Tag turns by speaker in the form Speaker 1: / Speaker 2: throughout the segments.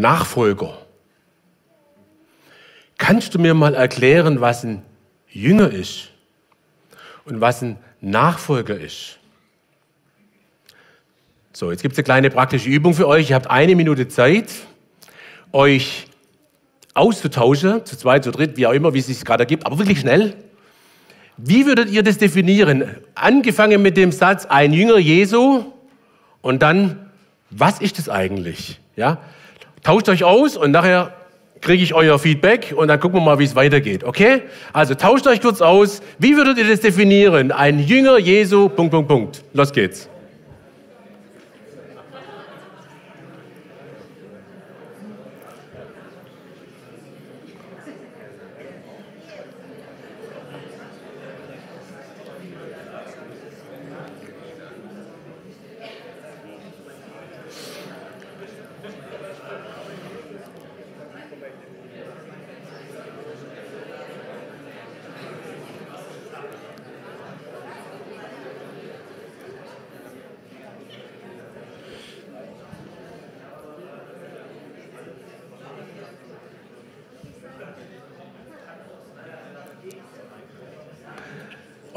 Speaker 1: Nachfolger. Kannst du mir mal erklären, was ein Jünger ist und was ein Nachfolger ist? So, jetzt gibt es eine kleine praktische Übung für euch. Ihr habt eine Minute Zeit, euch auszutauschen, zu zweit, zu dritt, wie auch immer, wie es sich gerade ergibt, aber wirklich schnell. Wie würdet ihr das definieren? Angefangen mit dem Satz, ein Jünger Jesu und dann, was ist das eigentlich? Ja? Tauscht euch aus und nachher kriege ich euer Feedback und dann gucken wir mal, wie es weitergeht. Okay? Also tauscht euch kurz aus. Wie würdet ihr das definieren? Ein Jünger Jesu, Punkt, Punkt, Punkt. Los geht's.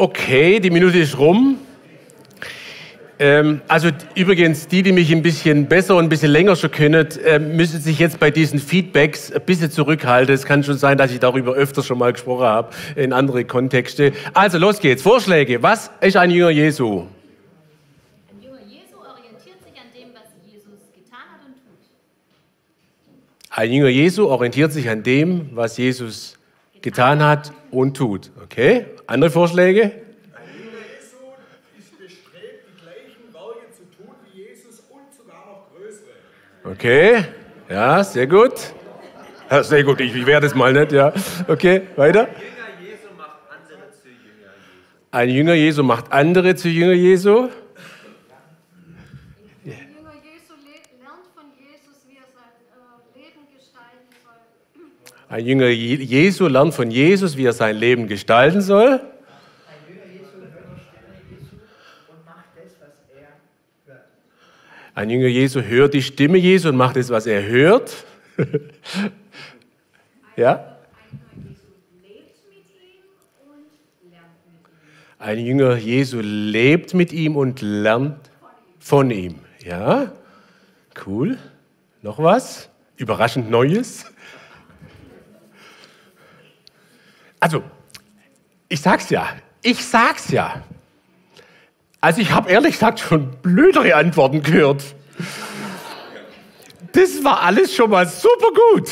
Speaker 1: Okay, die Minute ist rum. Ähm, also übrigens, die, die mich ein bisschen besser und ein bisschen länger schon kennen, äh, müssen sich jetzt bei diesen Feedbacks ein bisschen zurückhalten. Es kann schon sein, dass ich darüber öfter schon mal gesprochen habe, in andere Kontexte. Also los geht's. Vorschläge. Was ist ein Jünger Jesu?
Speaker 2: Ein Jünger Jesu orientiert sich an dem, was Jesus getan hat und tut.
Speaker 1: Ein Jünger Jesu orientiert sich an dem, was Jesus getan hat und tut. Okay? Andere Vorschläge?
Speaker 3: Ein Jünger Jesu ist bestrebt, die gleichen Werke zu tun wie Jesus und sogar noch größere.
Speaker 1: Okay, ja, sehr gut. Ja, sehr gut, ich, ich werde es mal nicht, ja. Okay, weiter.
Speaker 4: Jünger Jesu macht andere zu Jünger Jesu.
Speaker 1: Ein Jünger Jesu macht andere zu. Jünger Jesu
Speaker 5: le- lernt von Jesus, wie er sein äh, Leben gestalten soll.
Speaker 1: Ein Jünger Je- Jesu lernt von Jesus, wie er sein Leben gestalten soll.
Speaker 6: Ein Jünger Jesu hört die Stimme Jesu und macht das, er
Speaker 1: was er hört. ja? Ein Jünger Jesu lebt mit ihm und lernt von ihm. Ja? Cool. Noch was? Überraschend Neues? Also, ich sag's ja. Ich sag's ja. Also ich habe ehrlich gesagt schon blödere Antworten gehört. Das war alles schon mal super gut.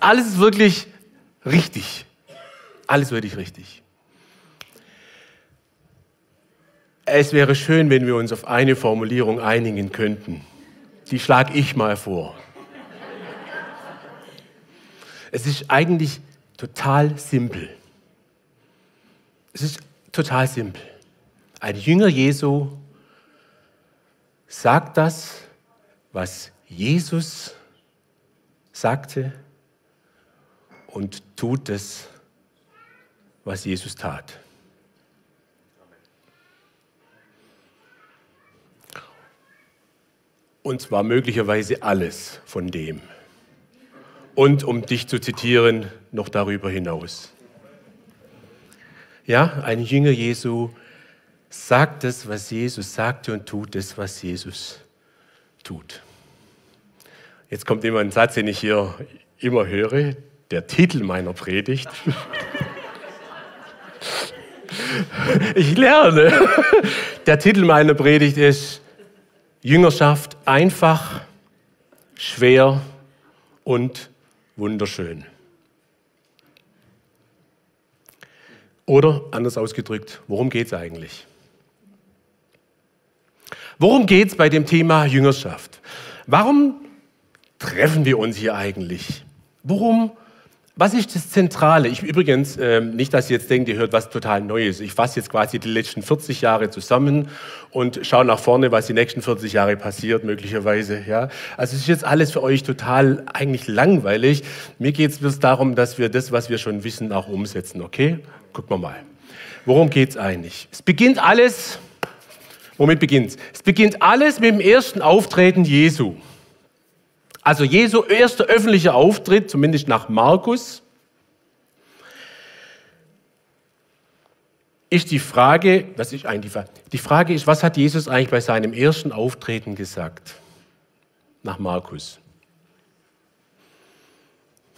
Speaker 1: Alles wirklich richtig. Alles wirklich richtig. Es wäre schön, wenn wir uns auf eine Formulierung einigen könnten. Die schlage ich mal vor. Es ist eigentlich total simpel. Es ist total simpel. Ein Jünger Jesu sagt das, was Jesus sagte und tut es, was Jesus tat. Und zwar möglicherweise alles von dem. Und um dich zu zitieren, noch darüber hinaus. Ja, ein Jünger Jesu sagt es, was Jesus sagte und tut es, was Jesus tut. Jetzt kommt immer ein Satz, den ich hier immer höre, der Titel meiner Predigt. Ich lerne. Der Titel meiner Predigt ist Jüngerschaft einfach, schwer und wunderschön. Oder anders ausgedrückt, worum geht es eigentlich? Worum geht es bei dem Thema Jüngerschaft? Warum treffen wir uns hier eigentlich? Worum, was ist das Zentrale? Ich übrigens, ähm, nicht, dass ihr jetzt denkt, ihr hört was total Neues. Ich fasse jetzt quasi die letzten 40 Jahre zusammen und schaue nach vorne, was die nächsten 40 Jahre passiert, möglicherweise. Ja? Also es ist jetzt alles für euch total eigentlich langweilig. Mir geht es darum, dass wir das, was wir schon wissen, auch umsetzen. Okay? Gucken wir mal. Worum geht es eigentlich? Es beginnt alles Womit beginnt es? Es beginnt alles mit dem ersten Auftreten Jesu. Also Jesu erster öffentlicher Auftritt, zumindest nach Markus, ist die Frage, was ist eigentlich die Frage? Die Frage ist, was hat Jesus eigentlich bei seinem ersten Auftreten gesagt? Nach Markus.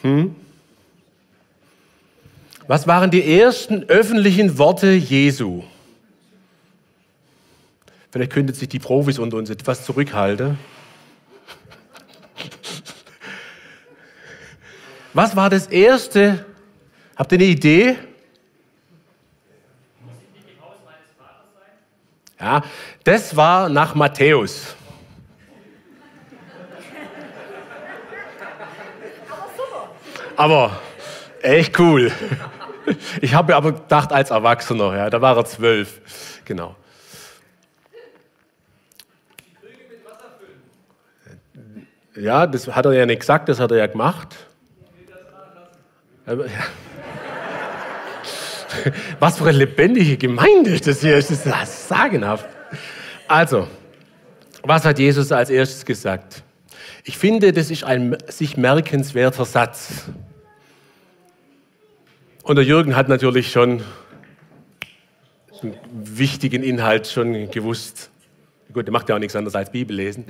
Speaker 1: Hm? Was waren die ersten öffentlichen Worte Jesu? Vielleicht könnten sich die Profis unter uns etwas zurückhalten. Was war das erste? Habt ihr eine Idee? Ja, das war nach Matthäus. Aber echt cool. Ich habe aber gedacht als Erwachsener, ja, da war er zwölf. Genau. Ja, das hat er ja nicht gesagt, das hat er ja gemacht. Was für eine lebendige Gemeinde das hier ist, das ist sagenhaft. Also, was hat Jesus als erstes gesagt? Ich finde, das ist ein sich merkenswerter Satz. Und der Jürgen hat natürlich schon einen wichtigen Inhalt schon gewusst. Gut, der macht ja auch nichts anderes als Bibel lesen.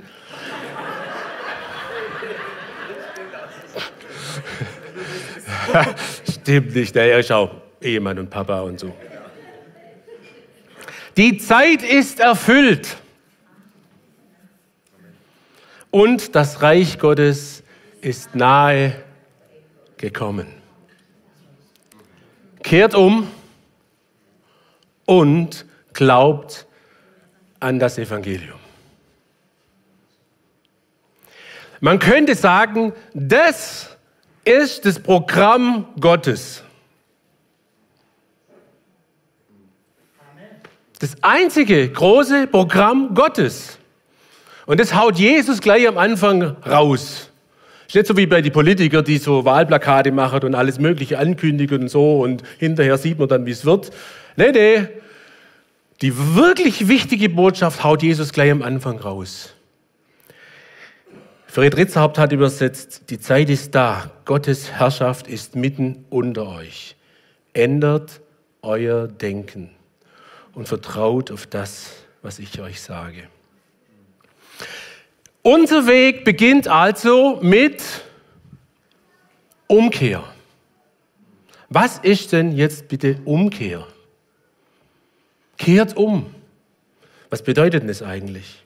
Speaker 1: Stimmt nicht, der ist auch Ehemann und Papa und so. Die Zeit ist erfüllt. Und das Reich Gottes ist nahe gekommen. Kehrt um und glaubt an das Evangelium. Man könnte sagen, das ist das Programm Gottes. Das einzige große Programm Gottes. Und das haut Jesus gleich am Anfang raus. Ist nicht so wie bei den Politikern, die so Wahlplakate machen und alles Mögliche ankündigen und so und hinterher sieht man dann, wie es wird. Nee, nee. Die wirklich wichtige Botschaft haut Jesus gleich am Anfang raus. Fred Ritzhaupt hat übersetzt, die Zeit ist da, Gottes Herrschaft ist mitten unter euch. Ändert euer Denken und vertraut auf das, was ich euch sage. Unser Weg beginnt also mit Umkehr. Was ist denn jetzt bitte Umkehr? Kehrt um. Was bedeutet das eigentlich?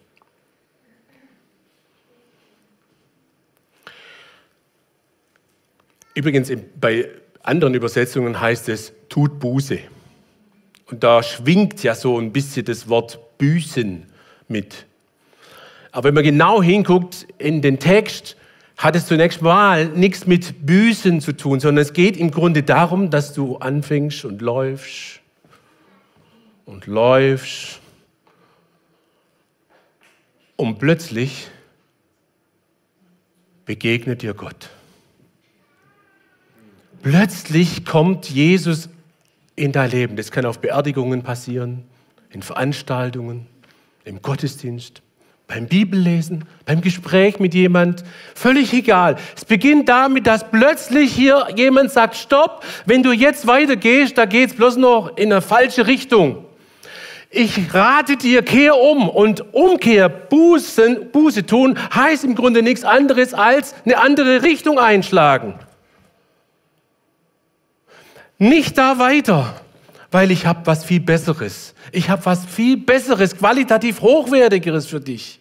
Speaker 1: Übrigens, bei anderen Übersetzungen heißt es, tut Buße. Und da schwingt ja so ein bisschen das Wort büßen mit. Aber wenn man genau hinguckt in den Text, hat es zunächst mal nichts mit Büßen zu tun, sondern es geht im Grunde darum, dass du anfängst und läufst und läufst und plötzlich begegnet dir Gott. Plötzlich kommt Jesus in dein Leben. Das kann auf Beerdigungen passieren, in Veranstaltungen, im Gottesdienst, beim Bibellesen, beim Gespräch mit jemand. Völlig egal. Es beginnt damit, dass plötzlich hier jemand sagt, stopp, wenn du jetzt weitergehst, da geht es bloß noch in eine falsche Richtung. Ich rate dir, kehr um. Und Umkehr, Bußen, Buße tun, heißt im Grunde nichts anderes als eine andere Richtung einschlagen. Nicht da weiter, weil ich habe was viel Besseres. Ich habe was viel Besseres, qualitativ hochwertigeres für dich.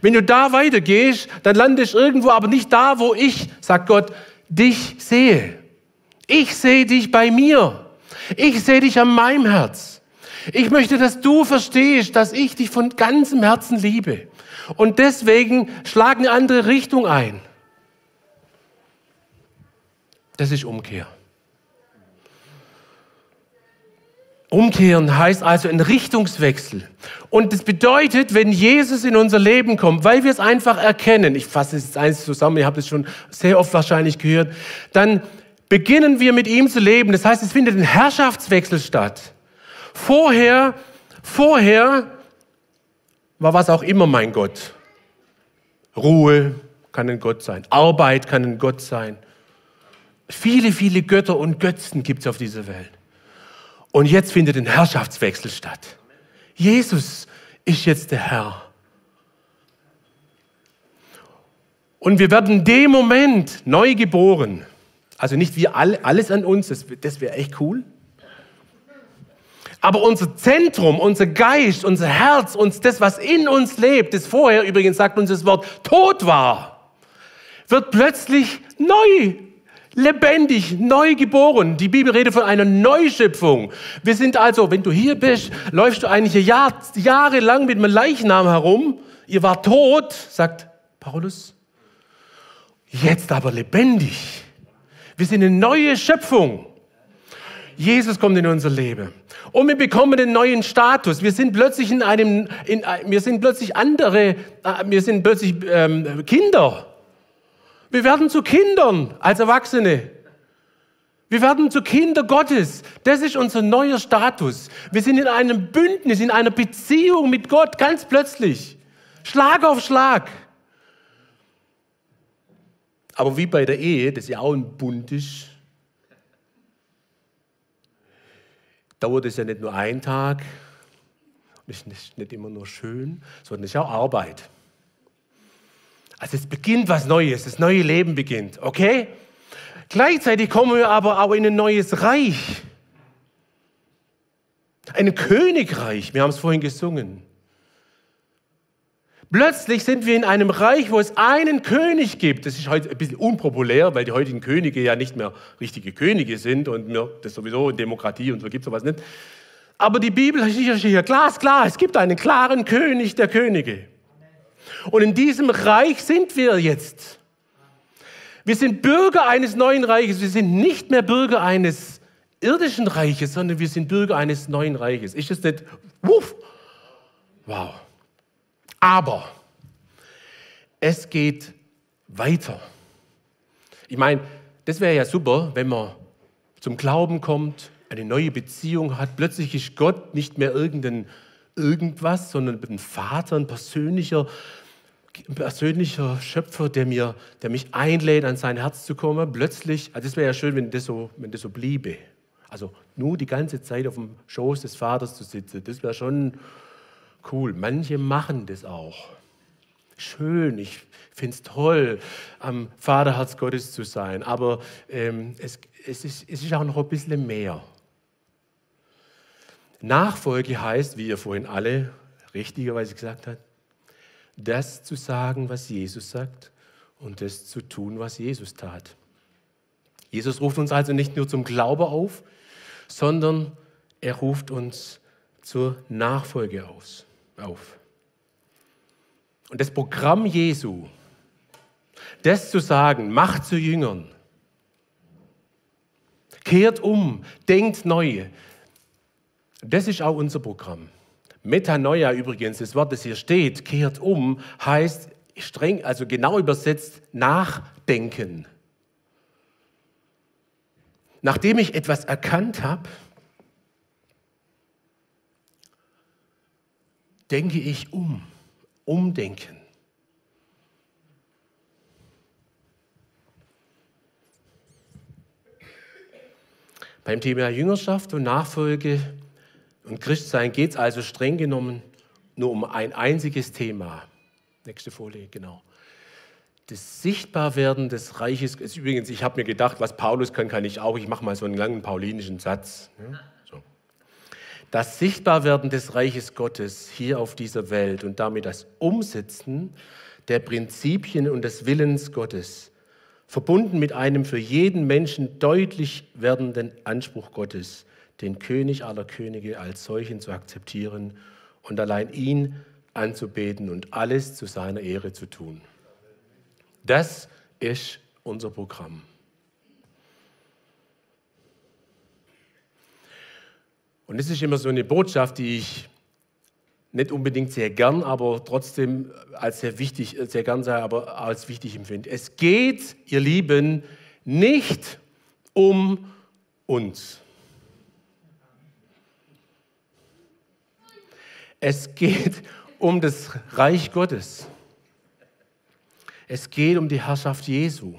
Speaker 1: Wenn du da weitergehst, dann landest du irgendwo, aber nicht da, wo ich, sagt Gott, dich sehe. Ich sehe dich bei mir. Ich sehe dich an meinem Herz. Ich möchte, dass du verstehst, dass ich dich von ganzem Herzen liebe. Und deswegen schlag eine andere Richtung ein. Das ist Umkehr. Umkehren heißt also ein Richtungswechsel. Und das bedeutet, wenn Jesus in unser Leben kommt, weil wir es einfach erkennen, ich fasse es jetzt eins zusammen, ihr habt es schon sehr oft wahrscheinlich gehört, dann beginnen wir mit ihm zu leben. Das heißt, es findet ein Herrschaftswechsel statt. Vorher, vorher war was auch immer mein Gott. Ruhe, kann ein Gott sein. Arbeit kann ein Gott sein. Viele, viele Götter und Götzen gibt es auf dieser Welt. Und jetzt findet ein Herrschaftswechsel statt. Jesus ist jetzt der Herr. Und wir werden in dem Moment neu geboren. Also nicht wir alle, alles an uns, das, das wäre echt cool. Aber unser Zentrum, unser Geist, unser Herz, uns, das, was in uns lebt, das vorher übrigens sagt uns das Wort tot war, wird plötzlich neu, lebendig, neu geboren. Die Bibel redet von einer Neuschöpfung. Wir sind also, wenn du hier bist, läufst du eigentlich Jahr, jahrelang mit einem Leichnam herum. Ihr war tot, sagt Paulus. Jetzt aber lebendig. Wir sind eine neue Schöpfung. Jesus kommt in unser Leben. Und wir bekommen einen neuen Status. Wir sind plötzlich in einem, in, wir sind plötzlich andere, äh, wir sind plötzlich ähm, Kinder. Wir werden zu Kindern als Erwachsene. Wir werden zu Kinder Gottes. Das ist unser neuer Status. Wir sind in einem Bündnis, in einer Beziehung mit Gott, ganz plötzlich. Schlag auf Schlag. Aber wie bei der Ehe, das ja auch ein Bund ist, dauert es ja nicht nur einen Tag, ist nicht, nicht immer nur schön, sondern es ist auch Arbeit. Also es beginnt was Neues, das neue Leben beginnt, okay? Gleichzeitig kommen wir aber auch in ein neues Reich. Ein Königreich, wir haben es vorhin gesungen. Plötzlich sind wir in einem Reich, wo es einen König gibt. Das ist heute ein bisschen unpopulär, weil die heutigen Könige ja nicht mehr richtige Könige sind und mir das sowieso in Demokratie und so gibt es sowas nicht. Aber die Bibel ist hier glasklar. Es gibt einen klaren König der Könige. Und in diesem Reich sind wir jetzt. Wir sind Bürger eines neuen Reiches. Wir sind nicht mehr Bürger eines irdischen Reiches, sondern wir sind Bürger eines neuen Reiches. Ist das nicht? Wuff. Wow. Aber es geht weiter. Ich meine, das wäre ja super, wenn man zum Glauben kommt, eine neue Beziehung hat. Plötzlich ist Gott nicht mehr irgendein irgendwas, sondern ein Vater, ein persönlicher, persönlicher Schöpfer, der, mir, der mich einlädt, an sein Herz zu kommen. Plötzlich, also das wäre ja schön, wenn das, so, wenn das so bliebe. Also nur die ganze Zeit auf dem Schoß des Vaters zu sitzen, das wäre schon Cool, manche machen das auch. Schön, ich finde es toll, am Vaterherz Gottes zu sein, aber ähm, es, es, ist, es ist auch noch ein bisschen mehr. Nachfolge heißt, wie ihr vorhin alle richtigerweise gesagt habt, das zu sagen, was Jesus sagt und das zu tun, was Jesus tat. Jesus ruft uns also nicht nur zum Glaube auf, sondern er ruft uns zur Nachfolge aus auf. Und das Programm Jesu, das zu sagen, macht zu Jüngern, kehrt um, denkt neu, das ist auch unser Programm. Metanoia übrigens, das Wort, das hier steht, kehrt um, heißt streng, also genau übersetzt, nachdenken. Nachdem ich etwas erkannt habe, denke ich um. Umdenken. Beim Thema Jüngerschaft und Nachfolge und Christsein geht es also streng genommen nur um ein einziges Thema. Nächste Folie, genau. Das Sichtbarwerden des Reiches. Ist übrigens, ich habe mir gedacht, was Paulus kann, kann ich auch. Ich mache mal so einen langen paulinischen Satz. Ja? das Sichtbarwerden des Reiches Gottes hier auf dieser Welt und damit das Umsetzen der Prinzipien und des Willens Gottes, verbunden mit einem für jeden Menschen deutlich werdenden Anspruch Gottes, den König aller Könige als solchen zu akzeptieren und allein ihn anzubeten und alles zu seiner Ehre zu tun. Das ist unser Programm. Und das ist immer so eine Botschaft, die ich nicht unbedingt sehr gern, aber trotzdem als sehr wichtig, sehr gern sei, aber als wichtig empfinde. Es geht, ihr Lieben, nicht um uns. Es geht um das Reich Gottes. Es geht um die Herrschaft Jesu.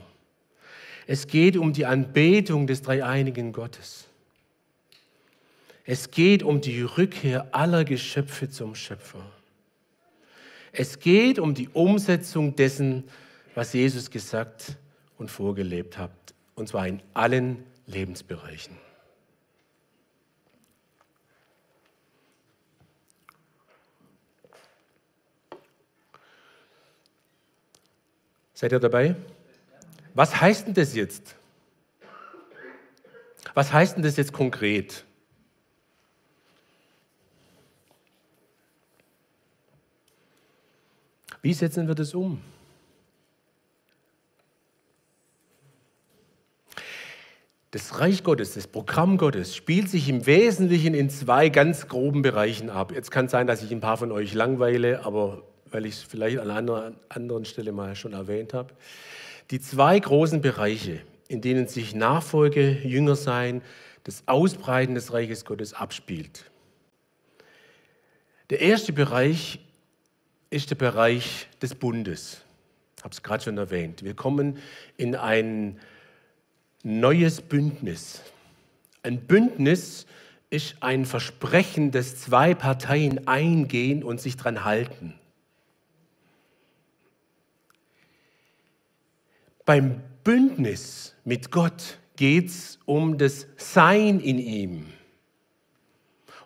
Speaker 1: Es geht um die Anbetung des dreieinigen Gottes. Es geht um die Rückkehr aller Geschöpfe zum Schöpfer. Es geht um die Umsetzung dessen, was Jesus gesagt und vorgelebt hat, und zwar in allen Lebensbereichen. Seid ihr dabei? Was heißt denn das jetzt? Was heißt denn das jetzt konkret? Wie setzen wir das um? Das Reich Gottes, das Programm Gottes spielt sich im Wesentlichen in zwei ganz groben Bereichen ab. Jetzt kann es sein, dass ich ein paar von euch langweile, aber weil ich es vielleicht an einer anderen Stelle mal schon erwähnt habe. Die zwei großen Bereiche, in denen sich Nachfolge, Jüngersein, das Ausbreiten des Reiches Gottes abspielt. Der erste Bereich ist der Bereich des Bundes. Ich habe es gerade schon erwähnt. Wir kommen in ein neues Bündnis. Ein Bündnis ist ein Versprechen, das zwei Parteien eingehen und sich daran halten. Beim Bündnis mit Gott geht es um das Sein in ihm,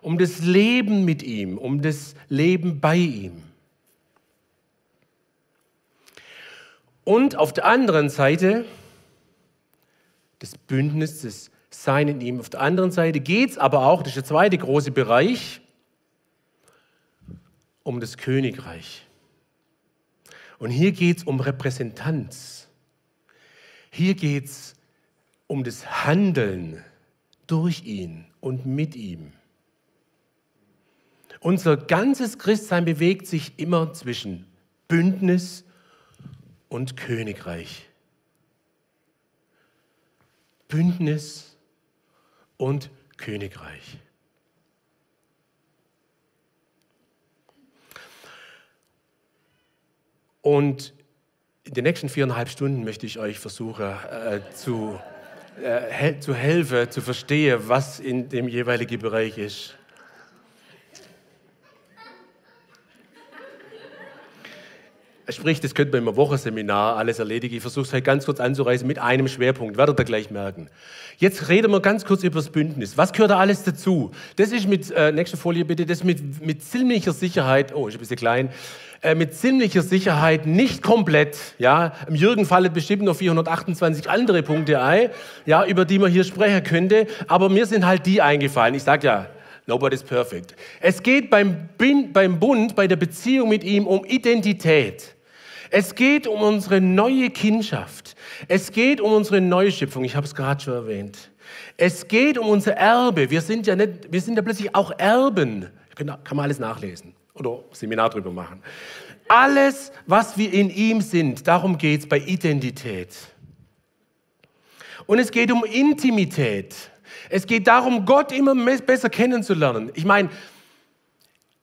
Speaker 1: um das Leben mit ihm, um das Leben bei ihm. Und auf der anderen Seite des Bündnisses, des Sein in ihm. Auf der anderen Seite geht es aber auch, das ist der zweite große Bereich, um das Königreich. Und hier geht es um Repräsentanz. Hier geht es um das Handeln durch ihn und mit ihm. Unser ganzes Christsein bewegt sich immer zwischen Bündnis und Königreich. Bündnis und Königreich. Und in den nächsten viereinhalb Stunden möchte ich euch versuchen äh, zu, äh, zu helfen, zu verstehen, was in dem jeweiligen Bereich ist. Sprich, das könnte man im Wochenseminar alles erledigen. Ich versuche es halt ganz kurz anzureißen mit einem Schwerpunkt, werdet ihr gleich merken. Jetzt reden wir ganz kurz über das Bündnis. Was gehört da alles dazu? Das ist mit, äh, nächste Folie bitte, das mit, mit ziemlicher Sicherheit, oh, ist ein bisschen klein, äh, mit ziemlicher Sicherheit nicht komplett. Ja, Im Jürgen fallen bestimmt noch 428 andere Punkte ein, ja, über die man hier sprechen könnte, aber mir sind halt die eingefallen. Ich sage ja, Nobody's perfect. Es geht beim, beim Bund, bei der Beziehung mit ihm um Identität. Es geht um unsere neue Kindschaft. Es geht um unsere Neuschöpfung. Ich habe es gerade schon erwähnt. Es geht um unser Erbe. Wir sind ja, nicht, wir sind ja plötzlich auch Erben. Kann man alles nachlesen oder Seminar drüber machen. Alles, was wir in ihm sind, darum geht es bei Identität. Und es geht um Intimität. Es geht darum, Gott immer besser kennenzulernen. Ich meine,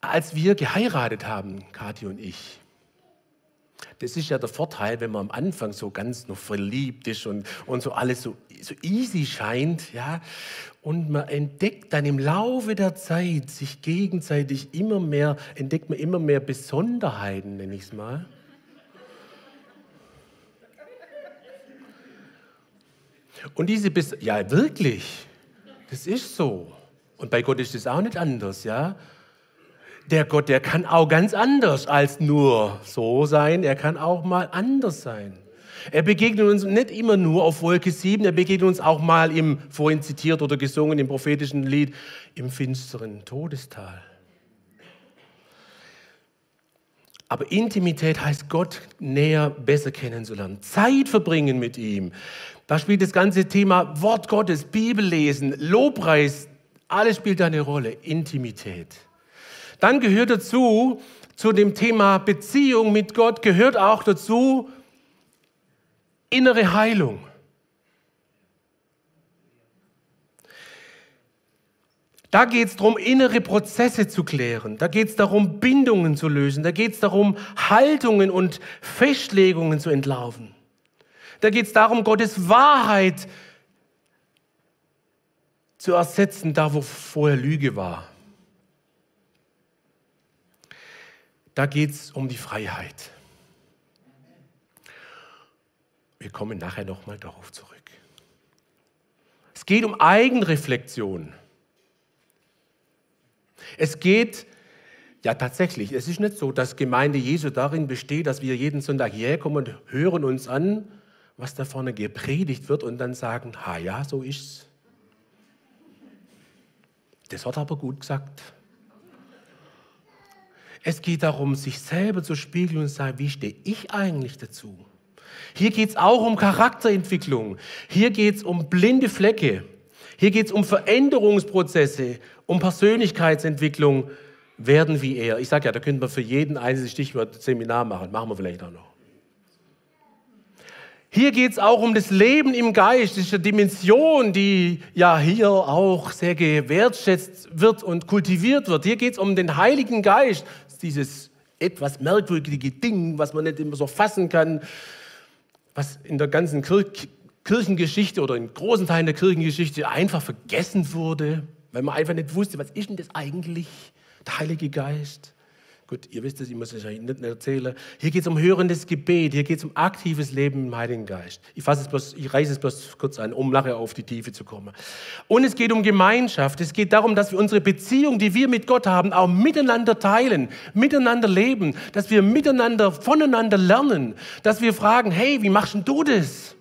Speaker 1: als wir geheiratet haben, Kathi und ich, das ist ja der Vorteil, wenn man am Anfang so ganz noch verliebt ist und, und so alles so, so easy scheint, ja. Und man entdeckt dann im Laufe der Zeit sich gegenseitig immer mehr, entdeckt man immer mehr Besonderheiten, nenne ich es mal. Und diese, Bes ja wirklich, das ist so. Und bei Gott ist es auch nicht anders, ja der Gott, der kann auch ganz anders als nur so sein, er kann auch mal anders sein. Er begegnet uns nicht immer nur auf Wolke 7, er begegnet uns auch mal im, vorhin zitiert oder gesungen, im prophetischen Lied, im finsteren Todestal. Aber Intimität heißt Gott näher, besser kennenzulernen, Zeit verbringen mit ihm. Da spielt das ganze Thema Wort Gottes, Bibellesen, Lobpreis, alles spielt eine Rolle. Intimität. Dann gehört dazu, zu dem Thema Beziehung mit Gott, gehört auch dazu innere Heilung. Da geht es darum, innere Prozesse zu klären. Da geht es darum, Bindungen zu lösen. Da geht es darum, Haltungen und Festlegungen zu entlarven. Da geht es darum, Gottes Wahrheit zu ersetzen, da wo vorher Lüge war. Da geht es um die Freiheit. Wir kommen nachher nochmal darauf zurück. Es geht um Eigenreflexion. Es geht, ja tatsächlich, es ist nicht so, dass Gemeinde Jesu darin besteht, dass wir jeden Sonntag hierher kommen und hören uns an, was da vorne gepredigt wird und dann sagen, ha ja, so ist's. Das hat aber gut gesagt. Es geht darum, sich selber zu spiegeln und zu sagen, wie stehe ich eigentlich dazu? Hier geht es auch um Charakterentwicklung. Hier geht es um blinde Flecke. Hier geht es um Veränderungsprozesse, um Persönlichkeitsentwicklung. Werden wie er. Ich sage ja, da könnte man für jeden einzelnes Stichwort Seminar machen. Machen wir vielleicht auch noch. Hier geht es auch um das Leben im Geist, eine Dimension, die ja hier auch sehr gewertschätzt wird und kultiviert wird. Hier geht es um den Heiligen Geist, dieses etwas merkwürdige Ding, was man nicht immer so fassen kann, was in der ganzen Kirche Kirchengeschichte oder in großen Teilen der Kirchengeschichte einfach vergessen wurde, weil man einfach nicht wusste, was ist denn das eigentlich, der Heilige Geist. Gut, ihr wisst es, ich muss es euch nicht erzählen. Hier geht es um hörendes Gebet, hier geht es um aktives Leben im Heiligen Geist. Ich, fasse es bloß, ich reiße es bloß kurz an, um nachher auf die Tiefe zu kommen. Und es geht um Gemeinschaft. Es geht darum, dass wir unsere Beziehung, die wir mit Gott haben, auch miteinander teilen, miteinander leben, dass wir miteinander, voneinander lernen, dass wir fragen, hey, wie machst denn du das?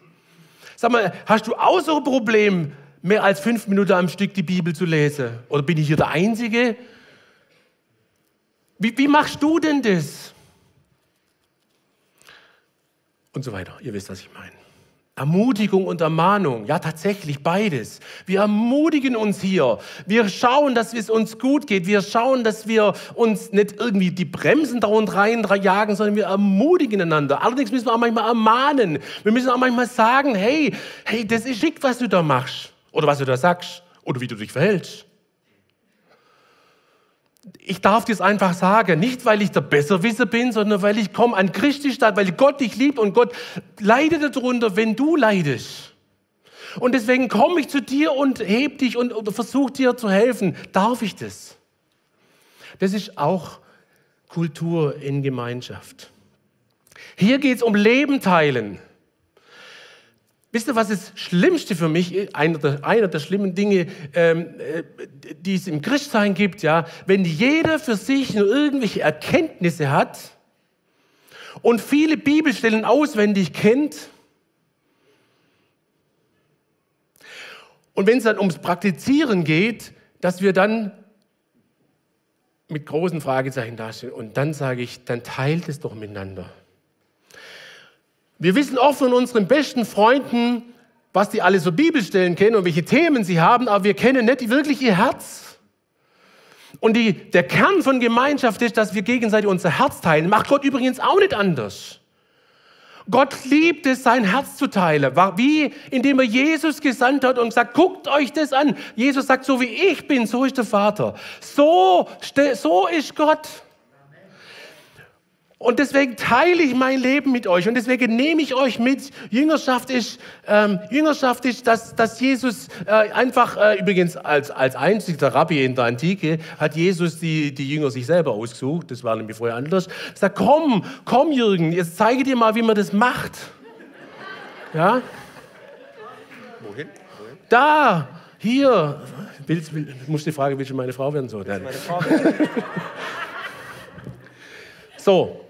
Speaker 1: Sag mal, hast du auch so ein Problem, mehr als fünf Minuten am Stück die Bibel zu lesen? Oder bin ich hier der Einzige? Wie, wie machst du denn das? Und so weiter. Ihr wisst, was ich meine. Ermutigung und Ermahnung, ja tatsächlich beides. Wir ermutigen uns hier. Wir schauen, dass es uns gut geht. Wir schauen, dass wir uns nicht irgendwie die Bremsen darunter reinjagen, sondern wir ermutigen einander. Allerdings müssen wir auch manchmal ermahnen. Wir müssen auch manchmal sagen, hey, hey, das ist schick, was du da machst. Oder was du da sagst. Oder wie du dich verhältst ich darf das einfach sagen, nicht weil ich der Besserwisser bin, sondern weil ich komme an Christi statt, weil Gott dich liebt und Gott leidet darunter, wenn du leidest. Und deswegen komme ich zu dir und heb dich und, und versuche dir zu helfen. Darf ich das? Das ist auch Kultur in Gemeinschaft. Hier geht es um Leben teilen. Wisst ihr, was das Schlimmste für mich? Einer der, einer der schlimmen Dinge, ähm, äh, die es im Christsein gibt, ja, wenn jeder für sich nur irgendwelche Erkenntnisse hat und viele Bibelstellen auswendig kennt. Und wenn es dann ums Praktizieren geht, dass wir dann mit großen Fragezeichen dastehen. Und dann sage ich, dann teilt es doch miteinander. Wir wissen oft von unseren besten Freunden, was die alle so Bibelstellen kennen und welche Themen sie haben, aber wir kennen nicht wirklich ihr Herz. Und die, der Kern von Gemeinschaft ist, dass wir gegenseitig unser Herz teilen. Macht Gott übrigens auch nicht anders. Gott liebt es, sein Herz zu teilen. Wie? Indem er Jesus gesandt hat und sagt, guckt euch das an. Jesus sagt, so wie ich bin, so ist der Vater. So, so ist Gott. Und deswegen teile ich mein Leben mit euch und deswegen nehme ich euch mit. Jüngerschaft ist, ähm, Jüngerschaft ist dass, dass Jesus äh, einfach, äh, übrigens als, als einziger Rabbi in der Antike, hat Jesus die, die Jünger sich selber ausgesucht. Das war nämlich vorher anders. Er sagt, komm, komm Jürgen, jetzt zeige dir mal, wie man das macht. Ja? Wohin? Wohin? Da, hier. Willst, will, muss die Frage, willst du meine Frau werden? So, meine Frau werden. so,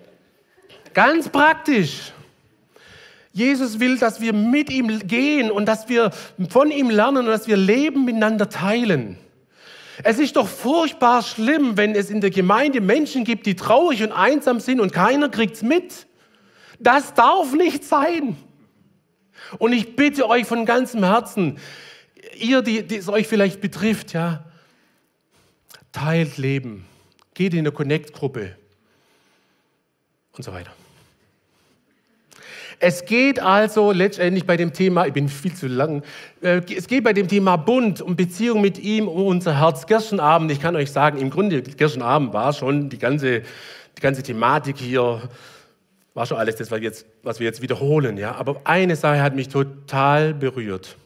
Speaker 1: Ganz praktisch. Jesus will, dass wir mit ihm gehen und dass wir von ihm lernen und dass wir Leben miteinander teilen. Es ist doch furchtbar schlimm, wenn es in der Gemeinde Menschen gibt, die traurig und einsam sind und keiner kriegt es mit. Das darf nicht sein. Und ich bitte euch von ganzem Herzen, ihr, die, die es euch vielleicht betrifft, ja, teilt Leben, geht in eine Connect-Gruppe und so weiter. Es geht also letztendlich bei dem Thema, ich bin viel zu lang, äh, es geht bei dem Thema Bund, um Beziehung mit ihm, um unser Herz. Kirchenabend, ich kann euch sagen, im Grunde, Kirchenabend war schon die ganze, die ganze Thematik hier, war schon alles das, was wir jetzt, was wir jetzt wiederholen. Ja? Aber eine Sache hat mich total berührt.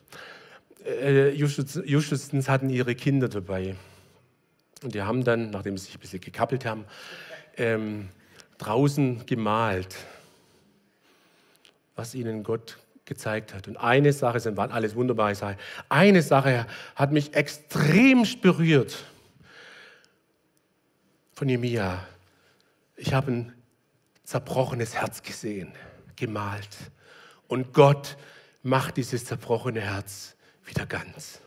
Speaker 1: Äh, Justus, hatten ihre Kinder dabei. Und die haben dann, nachdem sie sich ein bisschen gekappelt haben, ähm, draußen gemalt was ihnen Gott gezeigt hat. Und eine Sache, es waren alles wunderbare Sachen, eine Sache hat mich extremst berührt von Jemia. Ich habe ein zerbrochenes Herz gesehen, gemalt. Und Gott macht dieses zerbrochene Herz wieder ganz.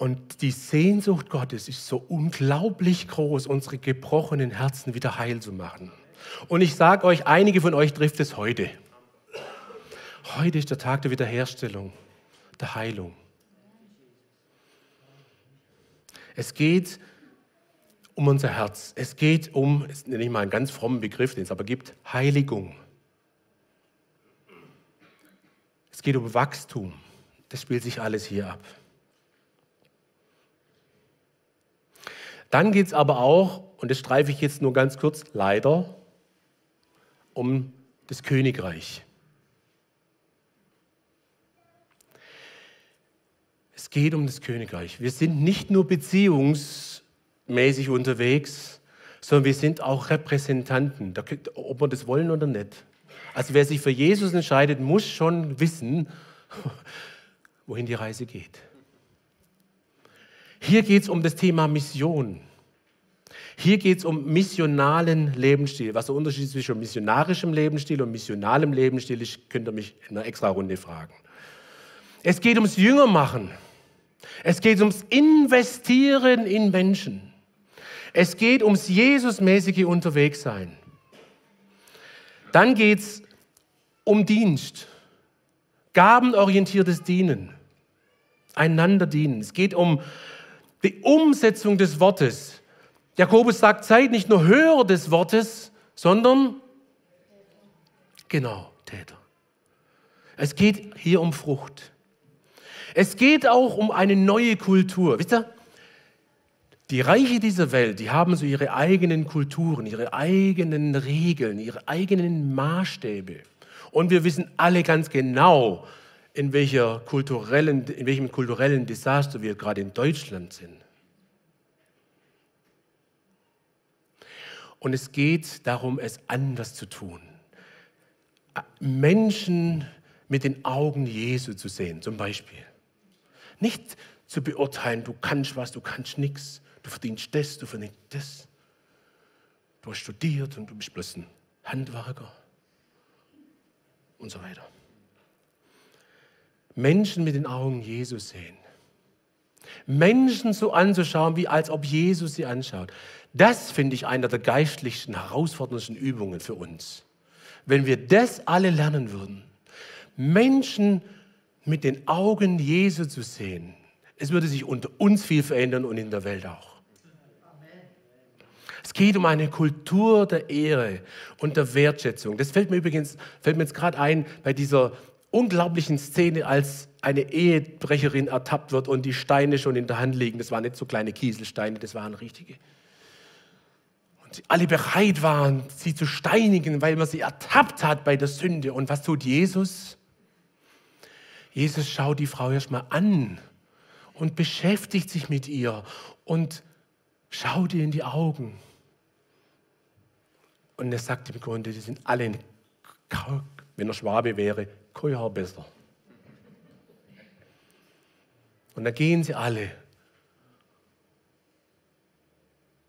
Speaker 1: Und die Sehnsucht Gottes ist so unglaublich groß, unsere gebrochenen Herzen wieder heil zu machen. Und ich sage euch, einige von euch trifft es heute. Heute ist der Tag der Wiederherstellung, der Heilung. Es geht um unser Herz. Es geht um, das nenne ich mal einen ganz frommen Begriff, den es aber gibt, Heiligung. Es geht um Wachstum. Das spielt sich alles hier ab. Dann geht es aber auch, und das streife ich jetzt nur ganz kurz, leider, um das Königreich. Es geht um das Königreich. Wir sind nicht nur beziehungsmäßig unterwegs, sondern wir sind auch Repräsentanten, ob wir das wollen oder nicht. Also wer sich für Jesus entscheidet, muss schon wissen, wohin die Reise geht. Hier geht es um das Thema Mission. Hier geht es um missionalen Lebensstil. Was der Unterschied zwischen missionarischem Lebensstil und missionalem Lebensstil ist, könnt ihr mich in einer extra Runde fragen. Es geht ums Jüngermachen. Es geht ums Investieren in Menschen. Es geht ums Jesusmäßige Unterwegssein. Dann geht es um Dienst, gabenorientiertes Dienen, einander dienen. Es geht um die Umsetzung des Wortes. Jakobus sagt, seid nicht nur Hörer des Wortes, sondern genau Täter. Es geht hier um Frucht. Es geht auch um eine neue Kultur. Wisst ihr, die Reiche dieser Welt, die haben so ihre eigenen Kulturen, ihre eigenen Regeln, ihre eigenen Maßstäbe. Und wir wissen alle ganz genau, in, welcher kulturellen, in welchem kulturellen Desaster wir gerade in Deutschland sind. Und es geht darum, es anders zu tun. Menschen mit den Augen Jesu zu sehen, zum Beispiel. Nicht zu beurteilen, du kannst was, du kannst nichts, du verdienst das, du verdienst das. Du hast studiert und du bist bloß ein Handwerker und so weiter. Menschen mit den Augen Jesus sehen. Menschen so anzuschauen, wie als ob Jesus sie anschaut. Das finde ich einer der geistlichsten, herausforderndsten Übungen für uns. Wenn wir das alle lernen würden, Menschen mit den Augen Jesu zu sehen, es würde sich unter uns viel verändern und in der Welt auch. Es geht um eine Kultur der Ehre und der Wertschätzung. Das fällt mir übrigens, fällt mir jetzt gerade ein bei dieser unglaublichen Szene, als eine Ehebrecherin ertappt wird und die Steine schon in der Hand liegen. Das waren nicht so kleine Kieselsteine, das waren richtige. Und sie alle bereit waren, sie zu steinigen, weil man sie ertappt hat bei der Sünde. Und was tut Jesus? Jesus schaut die Frau erstmal an und beschäftigt sich mit ihr und schaut ihr in die Augen. Und er sagt im Grunde, die sind alle, wenn er Schwabe wäre, kein Haar besser. Und dann gehen sie alle.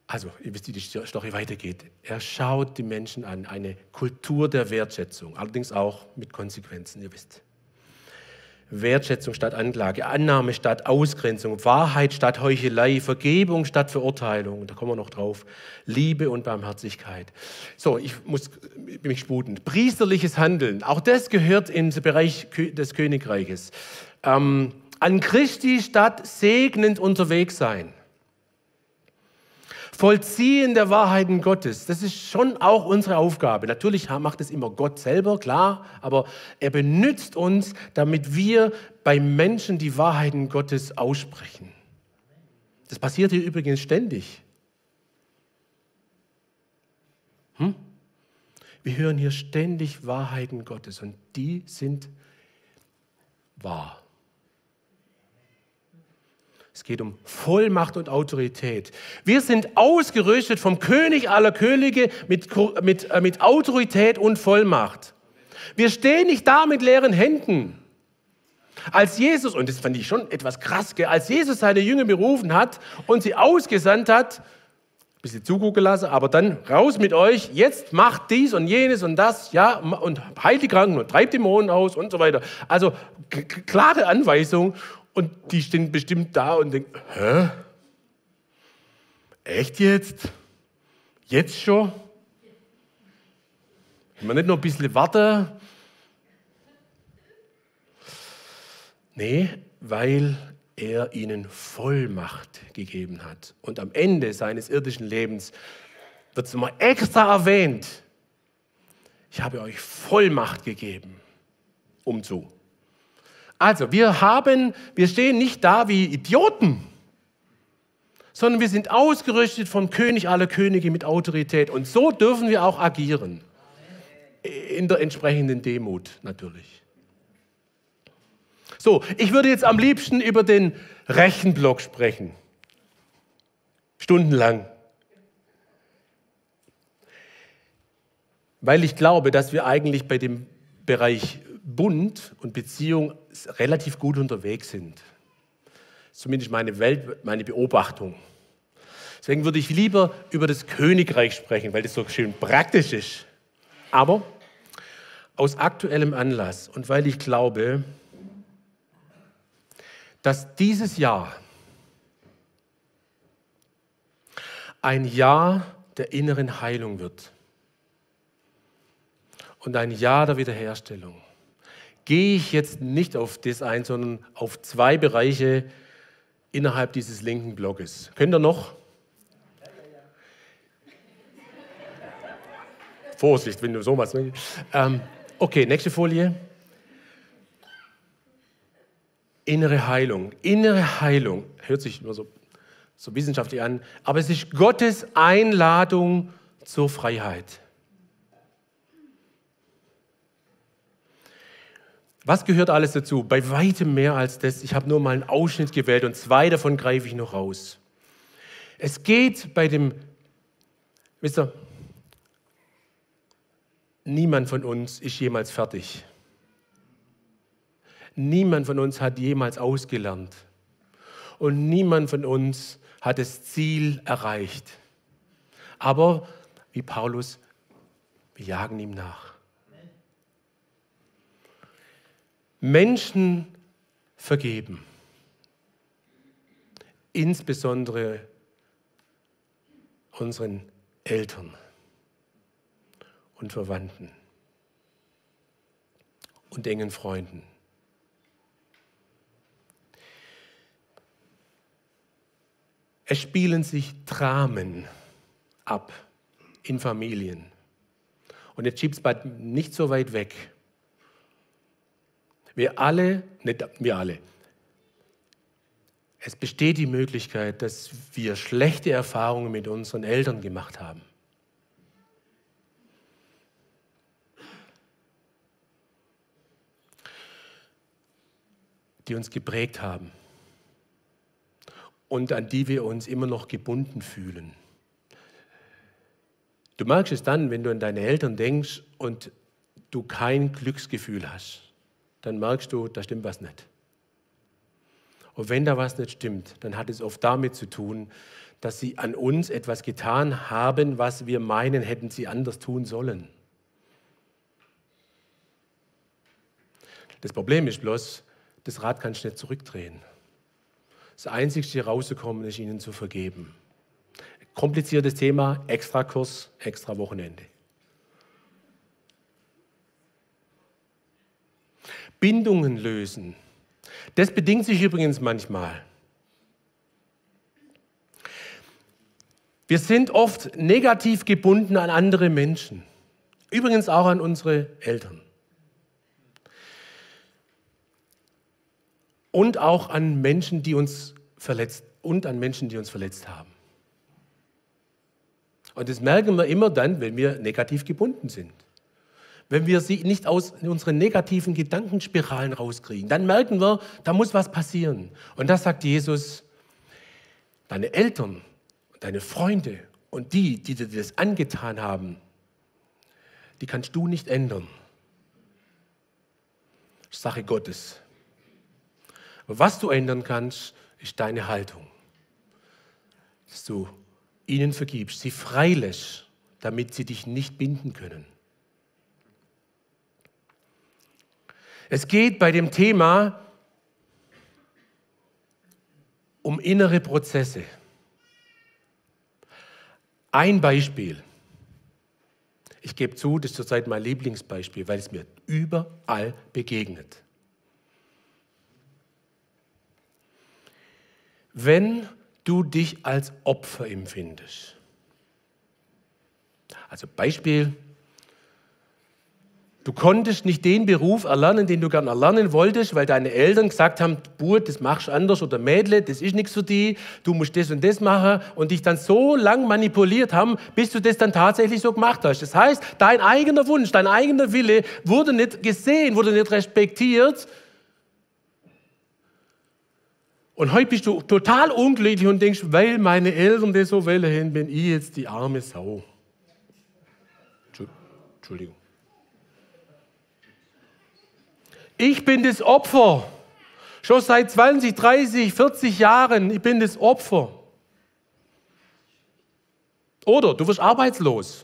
Speaker 1: Also, ihr wisst, wie die Story weitergeht. Er schaut die Menschen an, eine Kultur der Wertschätzung, allerdings auch mit Konsequenzen, ihr wisst. Wertschätzung statt Anklage, Annahme statt Ausgrenzung, Wahrheit statt Heuchelei, Vergebung statt Verurteilung, da kommen wir noch drauf, Liebe und Barmherzigkeit. So, ich muss mich sputen. Priesterliches Handeln, auch das gehört in den Bereich des Königreiches. Ähm, an Christi statt segnend unterwegs sein. Vollziehen der Wahrheiten Gottes, das ist schon auch unsere Aufgabe. Natürlich macht es immer Gott selber, klar, aber er benützt uns, damit wir bei Menschen die Wahrheiten Gottes aussprechen. Das passiert hier übrigens ständig. Hm? Wir hören hier ständig Wahrheiten Gottes und die sind wahr. Es geht um Vollmacht und Autorität. Wir sind ausgerüstet vom König aller Könige mit, mit, äh, mit Autorität und Vollmacht. Wir stehen nicht da mit leeren Händen. Als Jesus, und das fand ich schon etwas krass, als Jesus seine Jünger berufen hat und sie ausgesandt hat, ein bisschen zugucken lassen, aber dann raus mit euch, jetzt macht dies und jenes und das, ja, und heilt die Kranken und treibt Dämonen aus und so weiter. Also klare Anweisung. Und die stehen bestimmt da und denken, hä? Echt jetzt? Jetzt schon? Können wir nicht noch ein bisschen warten? Nee, weil er ihnen Vollmacht gegeben hat. Und am Ende seines irdischen Lebens wird es nochmal extra erwähnt. Ich habe euch Vollmacht gegeben, um zu. Also, wir haben, wir stehen nicht da wie Idioten, sondern wir sind ausgerüstet vom König aller Könige mit Autorität. Und so dürfen wir auch agieren. In der entsprechenden Demut natürlich. So, ich würde jetzt am liebsten über den Rechenblock sprechen. Stundenlang. Weil ich glaube, dass wir eigentlich bei dem Bereich Bund und Beziehung relativ gut unterwegs sind. Zumindest meine Welt, meine Beobachtung. Deswegen würde ich lieber über das Königreich sprechen, weil das so schön praktisch ist. Aber aus aktuellem Anlass und weil ich glaube, dass dieses Jahr ein Jahr der inneren Heilung wird und ein Jahr der Wiederherstellung gehe ich jetzt nicht auf das ein, sondern auf zwei Bereiche innerhalb dieses linken Blockes. Könnt ihr noch? Vorsicht, wenn du sowas. Ähm, okay, nächste Folie. Innere Heilung. Innere Heilung hört sich immer so, so wissenschaftlich an, aber es ist Gottes Einladung zur Freiheit. Was gehört alles dazu? Bei weitem mehr als das. Ich habe nur mal einen Ausschnitt gewählt und zwei davon greife ich noch raus. Es geht bei dem, wisst ihr, niemand von uns ist jemals fertig. Niemand von uns hat jemals ausgelernt. Und niemand von uns hat das Ziel erreicht. Aber, wie Paulus, wir jagen ihm nach. Menschen vergeben. Insbesondere unseren Eltern und Verwandten und engen Freunden. Es spielen sich Dramen ab in Familien. Und jetzt schiebt es nicht so weit weg. Wir alle, nicht wir alle, es besteht die Möglichkeit, dass wir schlechte Erfahrungen mit unseren Eltern gemacht haben. die uns geprägt haben und an die wir uns immer noch gebunden fühlen. Du merkst es dann, wenn du an deine Eltern denkst und du kein Glücksgefühl hast dann merkst du, da stimmt was nicht. Und wenn da was nicht stimmt, dann hat es oft damit zu tun, dass sie an uns etwas getan haben, was wir meinen, hätten sie anders tun sollen. Das Problem ist bloß, das Rad kannst du nicht zurückdrehen. Das Einzige, rauszukommen, ist ihnen zu vergeben. Kompliziertes Thema, extra Kurs, extra Wochenende. Bindungen lösen. Das bedingt sich übrigens manchmal. Wir sind oft negativ gebunden an andere Menschen. Übrigens auch an unsere Eltern. Und auch an Menschen, die uns verletzt und an Menschen, die uns verletzt haben. Und das merken wir immer dann, wenn wir negativ gebunden sind. Wenn wir sie nicht aus unseren negativen Gedankenspiralen rauskriegen, dann merken wir, da muss was passieren. Und das sagt Jesus, deine Eltern, deine Freunde und die, die dir das angetan haben, die kannst du nicht ändern. Sache Gottes. Aber was du ändern kannst, ist deine Haltung. Dass du ihnen vergibst, sie freilässt, damit sie dich nicht binden können. Es geht bei dem Thema um innere Prozesse. Ein Beispiel. Ich gebe zu, das ist zurzeit mein Lieblingsbeispiel, weil es mir überall begegnet. Wenn du dich als Opfer empfindest. Also Beispiel, du konntest nicht den Beruf erlernen, den du gern erlernen wolltest, weil deine Eltern gesagt haben, Bub, das machst du anders oder Mädle, das ist nichts für die, du musst das und das machen und dich dann so lang manipuliert haben, bis du das dann tatsächlich so gemacht hast. Das heißt, dein eigener Wunsch, dein eigener Wille wurde nicht gesehen, wurde nicht respektiert, und heute bist du total unglücklich und denkst, weil meine Eltern das so wollen, bin ich jetzt die arme Sau. Entschuldigung. Ich bin das Opfer. Schon seit 20, 30, 40 Jahren, ich bin das Opfer. Oder du wirst arbeitslos.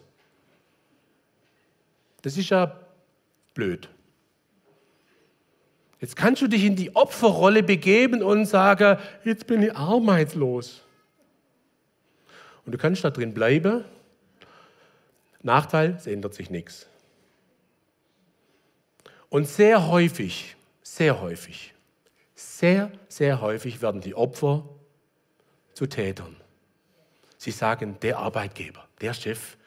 Speaker 1: Das ist ja blöd. Jetzt kannst du dich in die Opferrolle begeben und sagen, jetzt bin ich arbeitslos. Und du kannst da drin bleiben. Nachteil, es ändert sich nichts. Und sehr häufig, sehr häufig, sehr, sehr häufig werden die Opfer zu Tätern. Sie sagen, der Arbeitgeber, der Chef,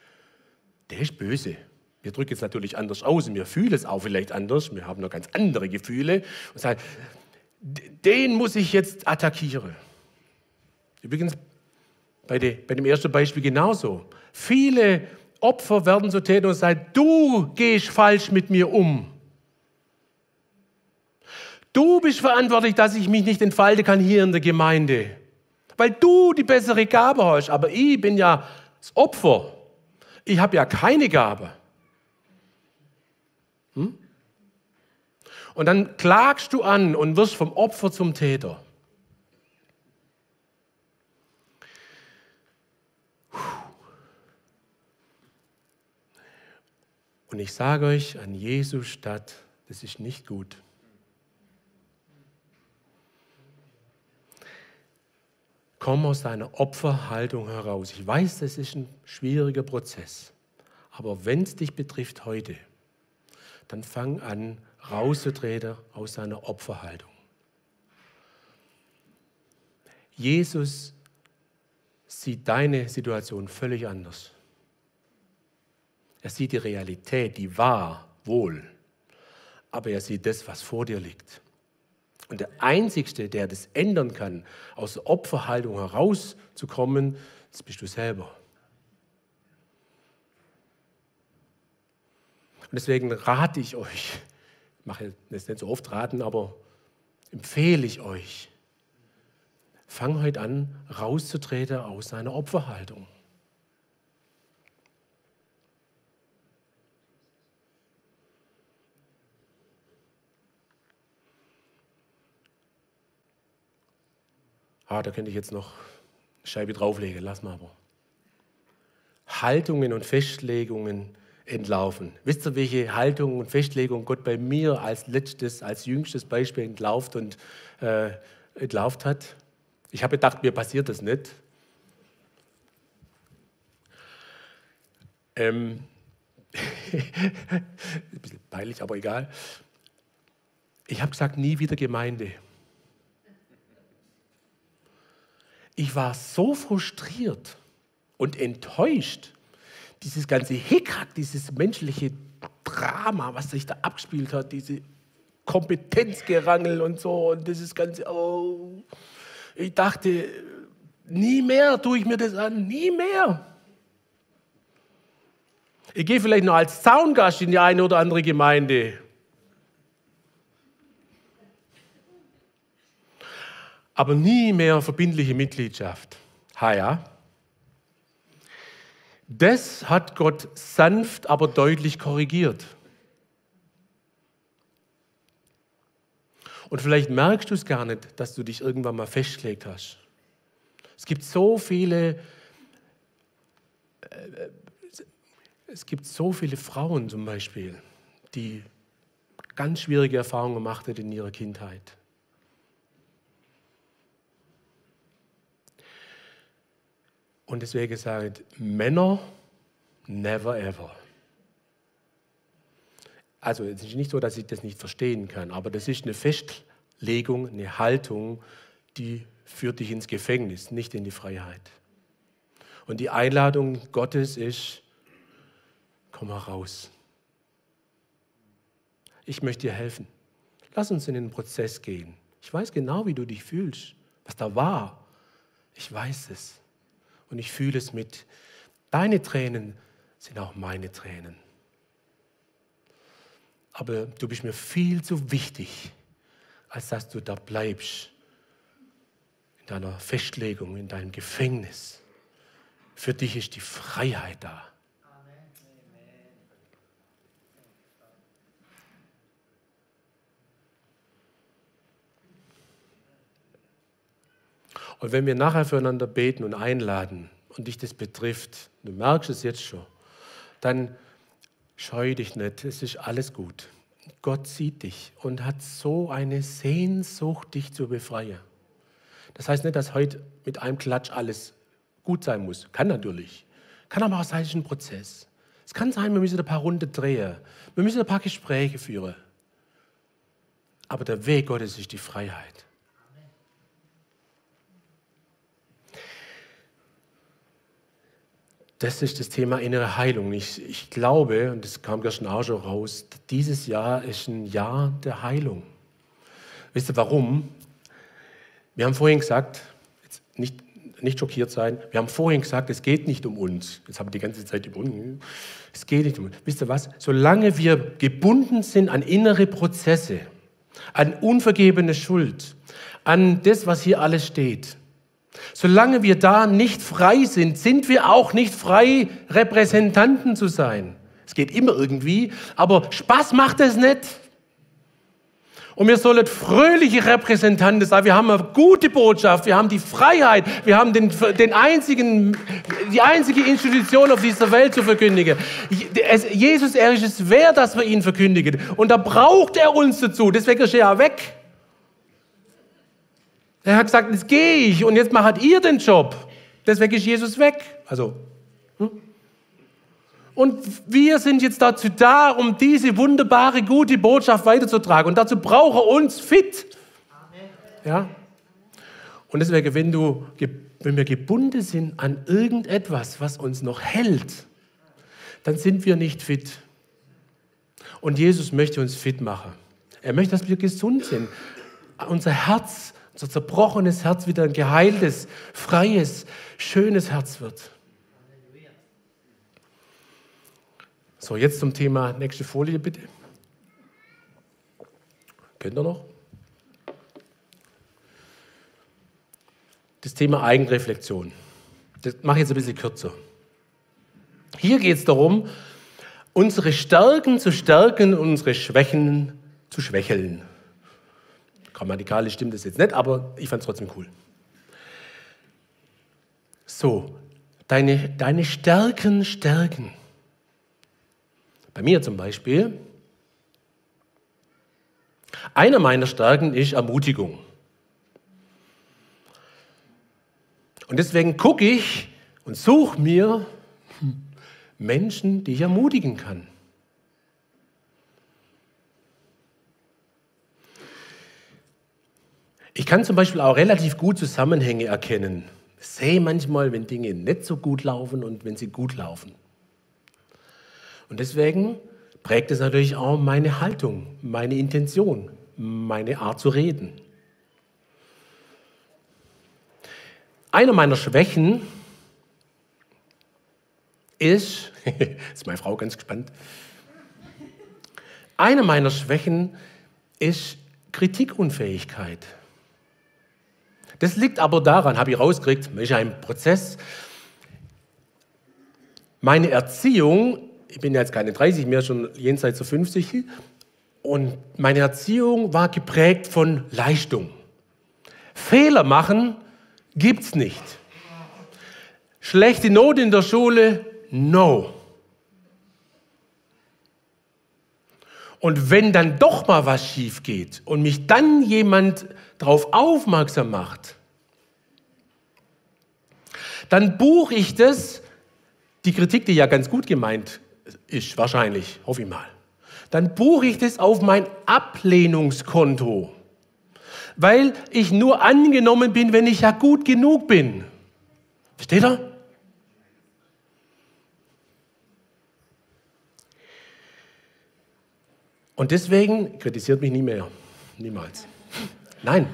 Speaker 1: der ist böse. Wir drücken es natürlich anders aus und wir fühlen es auch vielleicht anders. Wir haben noch ganz andere Gefühle und sagen, den muss ich jetzt attackieren. Übrigens bei, de, bei dem ersten Beispiel genauso. Viele Opfer werden so Täter und sagen, du gehst falsch mit mir um. Du bist verantwortlich, dass ich mich nicht entfalten kann hier in der Gemeinde. Weil du die bessere Gabe hast. Aber ich bin ja das Opfer. Ich habe ja keine Gabe. Hm? Und dann klagst du an und wirst vom Opfer zum Täter. Und ich sage euch, an Jesu Stadt, das ist nicht gut. Komm aus deiner Opferhaltung heraus. Ich weiß, das ist ein schwieriger Prozess. Aber wenn es dich betrifft heute, dann fang an, rauszutreten aus seiner Opferhaltung. Jesus sieht deine Situation völlig anders. Er sieht die Realität, die war wohl, aber er sieht das, was vor dir liegt. Und der Einzige, der das ändern kann, aus der Opferhaltung herauszukommen, das bist du selber. Und deswegen rate ich euch, ich mache das nicht so oft raten, aber empfehle ich euch, fang heute an, rauszutreten aus seiner Opferhaltung. Ah, da könnte ich jetzt noch eine Scheibe drauflegen, lass mal aber. Haltungen und Festlegungen entlaufen. Wisst ihr, welche Haltung und Festlegung Gott bei mir als letztes, als jüngstes Beispiel entlauft und äh, entlauft hat? Ich habe gedacht, mir passiert das nicht. Ähm, ein bisschen peinlich, aber egal. Ich habe gesagt, nie wieder Gemeinde. Ich war so frustriert und enttäuscht. Dieses ganze Hickhack, dieses menschliche Drama, was sich da abgespielt hat, diese Kompetenzgerangel und so und dieses ganze, oh, ich dachte, nie mehr tue ich mir das an, nie mehr. Ich gehe vielleicht noch als Zaungast in die eine oder andere Gemeinde. Aber nie mehr verbindliche Mitgliedschaft. Ha ja. Das hat Gott sanft, aber deutlich korrigiert. Und vielleicht merkst du es gar nicht, dass du dich irgendwann mal festgelegt hast. Es gibt so viele, äh, es gibt so viele Frauen zum Beispiel, die ganz schwierige Erfahrungen gemacht haben in ihrer Kindheit. Und deswegen sage ich, Männer, never ever. Also es ist nicht so, dass ich das nicht verstehen kann, aber das ist eine Festlegung, eine Haltung, die führt dich ins Gefängnis, nicht in die Freiheit. Und die Einladung Gottes ist, komm mal raus. Ich möchte dir helfen. Lass uns in den Prozess gehen. Ich weiß genau, wie du dich fühlst, was da war. Ich weiß es und ich fühle es mit. Deine Tränen sind auch meine Tränen. Aber du bist mir viel zu wichtig, als dass du da bleibst, in deiner Festlegung, in deinem Gefängnis. Für dich ist die Freiheit da. Und wenn wir nachher füreinander beten und einladen und dich das betrifft, du merkst es jetzt schon, dann scheu dich nicht, es ist alles gut. Gott sieht dich und hat so eine Sehnsucht, dich zu befreien. Das heißt nicht, dass heute mit einem Klatsch alles gut sein muss. Kann natürlich. Kann aber auch sein, es ist ein Prozess. Es kann sein, wir müssen ein paar Runden drehen. Wir müssen ein paar Gespräche führen. Aber der Weg Gottes ist die Freiheit. Das ist das Thema innere Heilung. Ich, ich glaube, und das kam gestern auch schon raus, dieses Jahr ist ein Jahr der Heilung. Wisst ihr warum? Wir haben vorhin gesagt, nicht, nicht schockiert sein, wir haben vorhin gesagt, es geht nicht um uns. Jetzt haben wir die ganze Zeit über. Es geht nicht um uns. Wisst ihr was? Solange wir gebunden sind an innere Prozesse, an unvergebene Schuld, an das, was hier alles steht, Solange wir da nicht frei sind, sind wir auch nicht frei, Repräsentanten zu sein. Es geht immer irgendwie, aber Spaß macht es nicht. Und wir sollen fröhliche Repräsentanten sein. Wir haben eine gute Botschaft, wir haben die Freiheit, wir haben den, den einzigen, die einzige Institution auf dieser Welt zu verkündigen. Jesus, er ist es wert, dass wir ihn verkündigen. Und da braucht er uns dazu. Deswegen ist er ja weg. Er hat gesagt, jetzt gehe ich und jetzt macht ihr den Job. Deswegen ist Jesus weg. Also. Hm? Und wir sind jetzt dazu da, um diese wunderbare, gute Botschaft weiterzutragen. Und dazu braucht er uns fit. Ja? Und deswegen, wenn, du, wenn wir gebunden sind an irgendetwas, was uns noch hält, dann sind wir nicht fit. Und Jesus möchte uns fit machen. Er möchte, dass wir gesund sind. Unser Herz unser zerbrochenes Herz wieder ein geheiltes, freies, schönes Herz wird. So, jetzt zum Thema, nächste Folie bitte. Könnt ihr noch? Das Thema Eigenreflexion. Das mache ich jetzt ein bisschen kürzer. Hier geht es darum, unsere Stärken zu stärken unsere Schwächen zu schwächeln. Grammatikalisch stimmt das jetzt nicht, aber ich fand es trotzdem cool. So, deine, deine Stärken stärken. Bei mir zum Beispiel, einer meiner Stärken ist Ermutigung. Und deswegen gucke ich und suche mir Menschen, die ich ermutigen kann. Ich kann zum Beispiel auch relativ gut Zusammenhänge erkennen. Sehe manchmal, wenn Dinge nicht so gut laufen und wenn sie gut laufen. Und deswegen prägt es natürlich auch meine Haltung, meine Intention, meine Art zu reden. Einer meiner Schwächen ist, ist meine Frau ganz gespannt, eine meiner Schwächen ist Kritikunfähigkeit. Das liegt aber daran, habe ich rausgekriegt, ist ein Prozess. Meine Erziehung, ich bin jetzt keine 30 mehr, schon jenseits der 50, und meine Erziehung war geprägt von Leistung. Fehler machen gibt's nicht. Schlechte Note in der Schule, no. Und wenn dann doch mal was schief geht und mich dann jemand darauf aufmerksam macht, dann buche ich das, die Kritik, die ja ganz gut gemeint ist, wahrscheinlich, hoffe ich mal, dann buche ich das auf mein Ablehnungskonto, weil ich nur angenommen bin, wenn ich ja gut genug bin. Versteht ihr? Und deswegen kritisiert mich nie mehr. Niemals. Nein,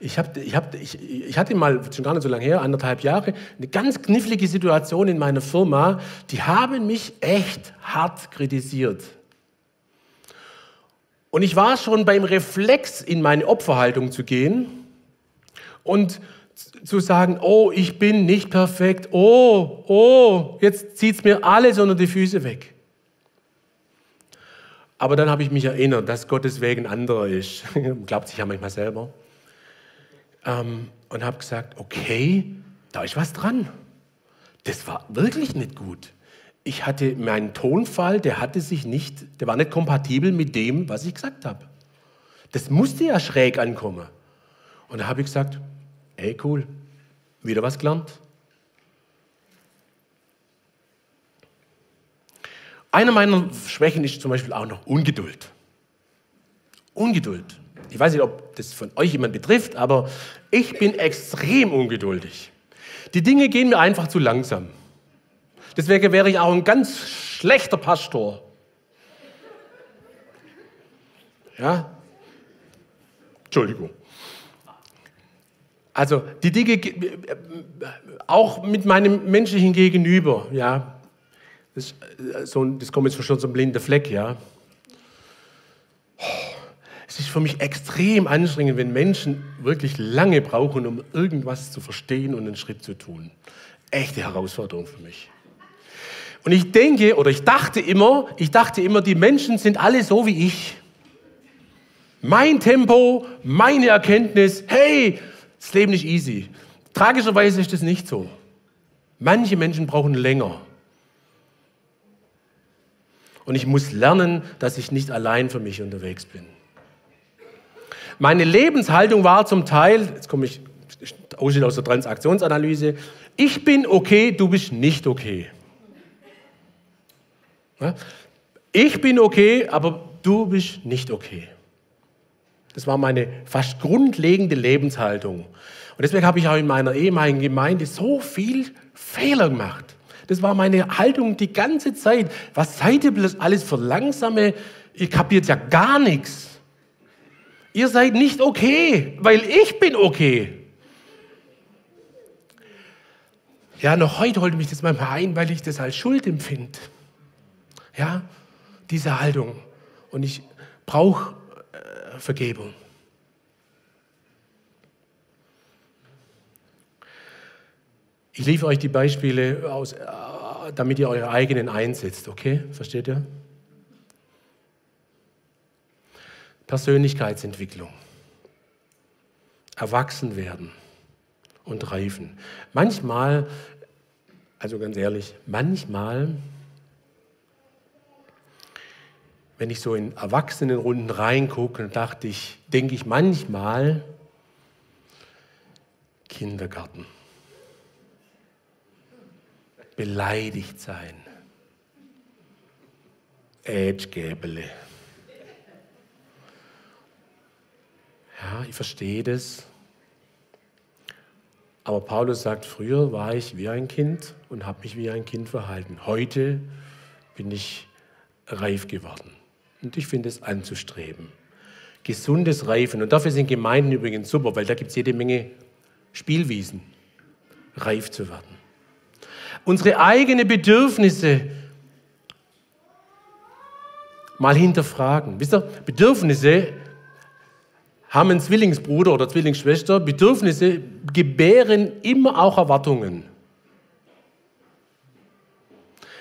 Speaker 1: ich, hab, ich, hab, ich, ich hatte mal, schon gar nicht so lange her, anderthalb Jahre, eine ganz knifflige Situation in meiner Firma. Die haben mich echt hart kritisiert. Und ich war schon beim Reflex, in meine Opferhaltung zu gehen und zu sagen, oh, ich bin nicht perfekt, oh, oh, jetzt zieht es mir alles unter die Füße weg. Aber dann habe ich mich erinnert, dass Gottes Weg ein anderer ist. Glaubt sich ja manchmal selber. Ähm, und habe gesagt, okay, da ist was dran. Das war wirklich nicht gut. Ich hatte meinen Tonfall, der hatte sich nicht, der war nicht kompatibel mit dem, was ich gesagt habe. Das musste ja schräg ankommen. Und da habe ich gesagt, ey cool, wieder was gelernt. Eine meiner Schwächen ist zum Beispiel auch noch Ungeduld. Ungeduld. Ich weiß nicht, ob das von euch jemand betrifft, aber ich bin extrem ungeduldig. Die Dinge gehen mir einfach zu langsam. Deswegen wäre ich auch ein ganz schlechter Pastor. Ja? Entschuldigung. Also die Dinge, auch mit meinem menschlichen Gegenüber, ja, das, äh, so, das kommt jetzt schon so ein blinder Fleck, ja. Es ist für mich extrem anstrengend, wenn Menschen wirklich lange brauchen, um irgendwas zu verstehen und einen Schritt zu tun. Echte Herausforderung für mich. Und ich denke, oder ich dachte immer, ich dachte immer, die Menschen sind alle so wie ich. Mein Tempo, meine Erkenntnis, hey, das Leben ist easy. Tragischerweise ist das nicht so. Manche Menschen brauchen länger. Und ich muss lernen, dass ich nicht allein für mich unterwegs bin. Meine Lebenshaltung war zum Teil, jetzt komme ich aus der Transaktionsanalyse, ich bin okay, du bist nicht okay. Ich bin okay, aber du bist nicht okay. Das war meine fast grundlegende Lebenshaltung. Und deswegen habe ich auch in meiner ehemaligen Gemeinde so viel Fehler gemacht. Das war meine Haltung die ganze Zeit. Was seid ihr bloß alles für langsame? Ihr kapiert ja gar nichts. Ihr seid nicht okay, weil ich bin okay. Ja, noch heute holt mich das manchmal ein, weil ich das als Schuld empfinde. Ja, diese Haltung. Und ich brauche äh, Vergebung. Ich liefere euch die Beispiele aus, äh, damit ihr eure eigenen einsetzt, okay? Versteht ihr? Persönlichkeitsentwicklung. Erwachsen werden und reifen. Manchmal, also ganz ehrlich, manchmal, wenn ich so in Erwachsenenrunden reingucke, dachte ich, denke ich manchmal, Kindergarten beleidigt sein. Ätschgäbele. Ja, ich verstehe das. Aber Paulus sagt, früher war ich wie ein Kind und habe mich wie ein Kind verhalten. Heute bin ich reif geworden. Und ich finde es anzustreben. Gesundes Reifen. Und dafür sind Gemeinden übrigens super, weil da gibt es jede Menge Spielwiesen, reif zu werden. Unsere eigenen Bedürfnisse mal hinterfragen. Wisst ihr, Bedürfnisse haben einen Zwillingsbruder oder Zwillingsschwester. Bedürfnisse gebären immer auch Erwartungen.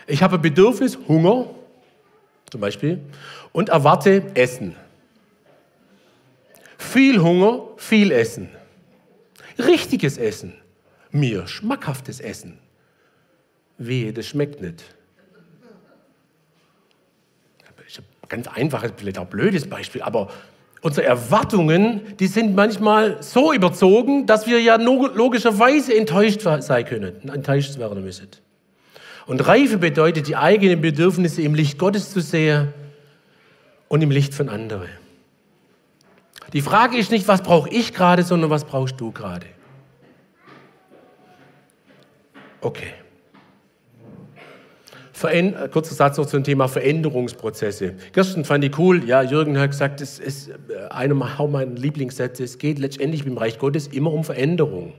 Speaker 1: Ich habe ein Bedürfnis, Hunger zum Beispiel, und erwarte Essen. Viel Hunger, viel Essen. Richtiges Essen. Mir schmackhaftes Essen. Wehe, das schmeckt nicht. Ganz einfaches, vielleicht auch blödes Beispiel, aber unsere Erwartungen, die sind manchmal so überzogen, dass wir ja logischerweise enttäuscht sein können, enttäuscht werden müssen. Und Reife bedeutet, die eigenen Bedürfnisse im Licht Gottes zu sehen und im Licht von anderen. Die Frage ist nicht, was brauche ich gerade, sondern was brauchst du gerade? Okay. Äh, kurzer Satz noch zum Thema Veränderungsprozesse. Gestern fand ich cool, ja, Jürgen hat gesagt, es ist äh, einer meiner Lieblingssätze, es geht letztendlich im Reich Gottes immer um Veränderung.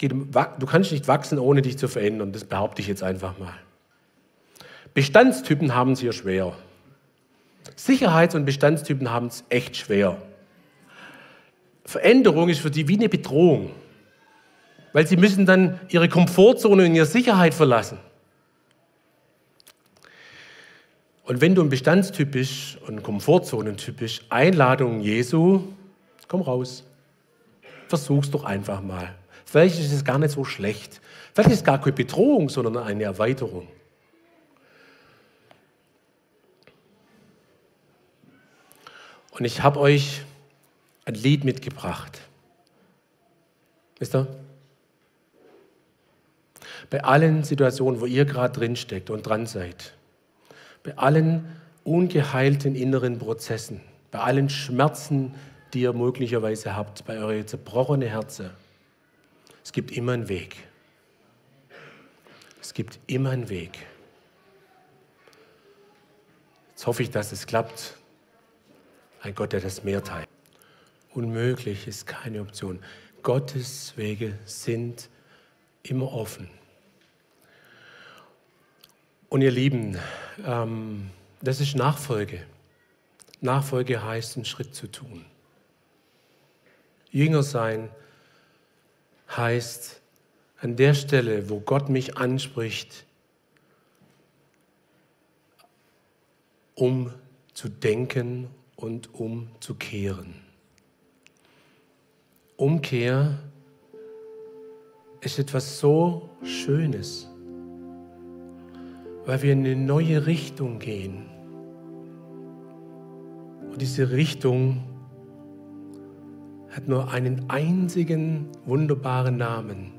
Speaker 1: Du kannst nicht wachsen, ohne dich zu verändern, das behaupte ich jetzt einfach mal. Bestandstypen haben es hier schwer. Sicherheits- und Bestandstypen haben es echt schwer. Veränderung ist für die wie eine Bedrohung, weil sie müssen dann ihre Komfortzone und ihre Sicherheit verlassen. Und wenn du ein Bestandstyp bist und ein Komfortzonentyp bist, Einladung Jesu, komm raus. Versuch's doch einfach mal. Vielleicht ist es gar nicht so schlecht. Vielleicht ist es gar keine Bedrohung, sondern eine Erweiterung. Und ich habe euch ein Lied mitgebracht. Wisst ihr? Bei allen Situationen, wo ihr gerade drinsteckt und dran seid, bei allen ungeheilten inneren Prozessen, bei allen Schmerzen, die ihr möglicherweise habt, bei euren zerbrochenen Herzen, es gibt immer einen Weg. Es gibt immer einen Weg. Jetzt hoffe ich, dass es klappt. Ein Gott, der das Meer teilt. Unmöglich ist keine Option. Gottes Wege sind immer offen. Und ihr Lieben, ähm, das ist Nachfolge. Nachfolge heißt, einen Schritt zu tun. Jünger sein heißt, an der Stelle, wo Gott mich anspricht, um zu denken und umzukehren. Umkehr ist etwas so Schönes, weil wir in eine neue Richtung gehen. Und diese Richtung hat nur einen einzigen wunderbaren Namen.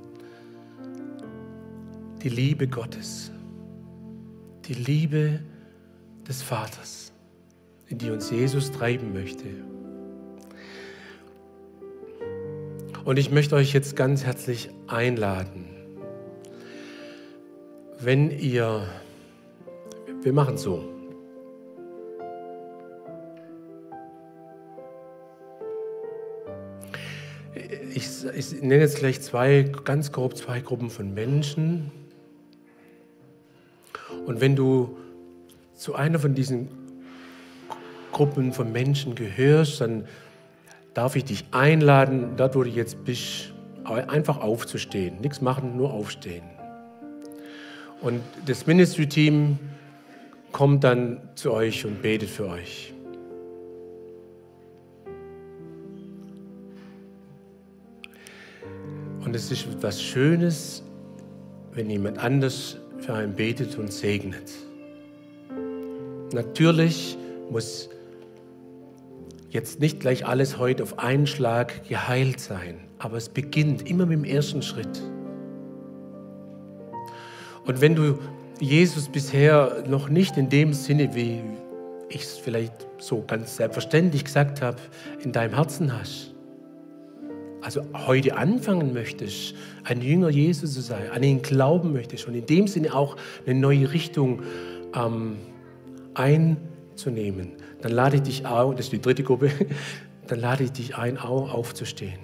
Speaker 1: Die Liebe Gottes. Die Liebe des Vaters in die uns Jesus treiben möchte. Und ich möchte euch jetzt ganz herzlich einladen, wenn ihr, wir machen so, ich, ich nenne jetzt gleich zwei, ganz grob zwei Gruppen von Menschen. Und wenn du zu einer von diesen Gruppen von Menschen gehörst, dann darf ich dich einladen, dort wo du jetzt bist, einfach aufzustehen. Nichts machen, nur aufstehen. Und das Ministry-Team kommt dann zu euch und betet für euch. Und es ist etwas Schönes, wenn jemand anders für einen betet und segnet. Natürlich muss jetzt nicht gleich alles heute auf einen Schlag geheilt sein, aber es beginnt immer mit dem ersten Schritt. Und wenn du Jesus bisher noch nicht in dem Sinne, wie ich es vielleicht so ganz selbstverständlich gesagt habe, in deinem Herzen hast, also heute anfangen möchtest, ein Jünger Jesu zu sein, an ihn glauben möchtest und in dem Sinne auch eine neue Richtung ähm, einzunehmen, dann lade ich dich auch, das ist die dritte Gruppe, dann lade ich dich ein, auch aufzustehen.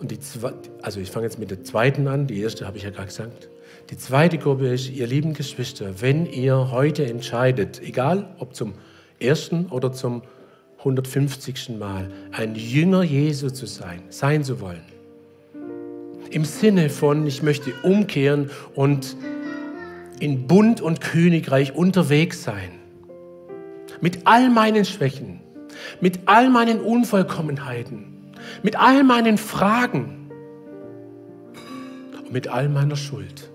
Speaker 1: Und die zweite, also ich fange jetzt mit der zweiten an, die erste habe ich ja gerade gesagt. Die zweite Gruppe ist, ihr lieben Geschwister, wenn ihr heute entscheidet, egal ob zum ersten oder zum 150. Mal, ein Jünger Jesu zu sein, sein zu wollen. Im Sinne von, ich möchte umkehren und in Bund und Königreich unterwegs sein. Mit all meinen Schwächen, mit all meinen Unvollkommenheiten, mit all meinen Fragen und mit all meiner Schuld.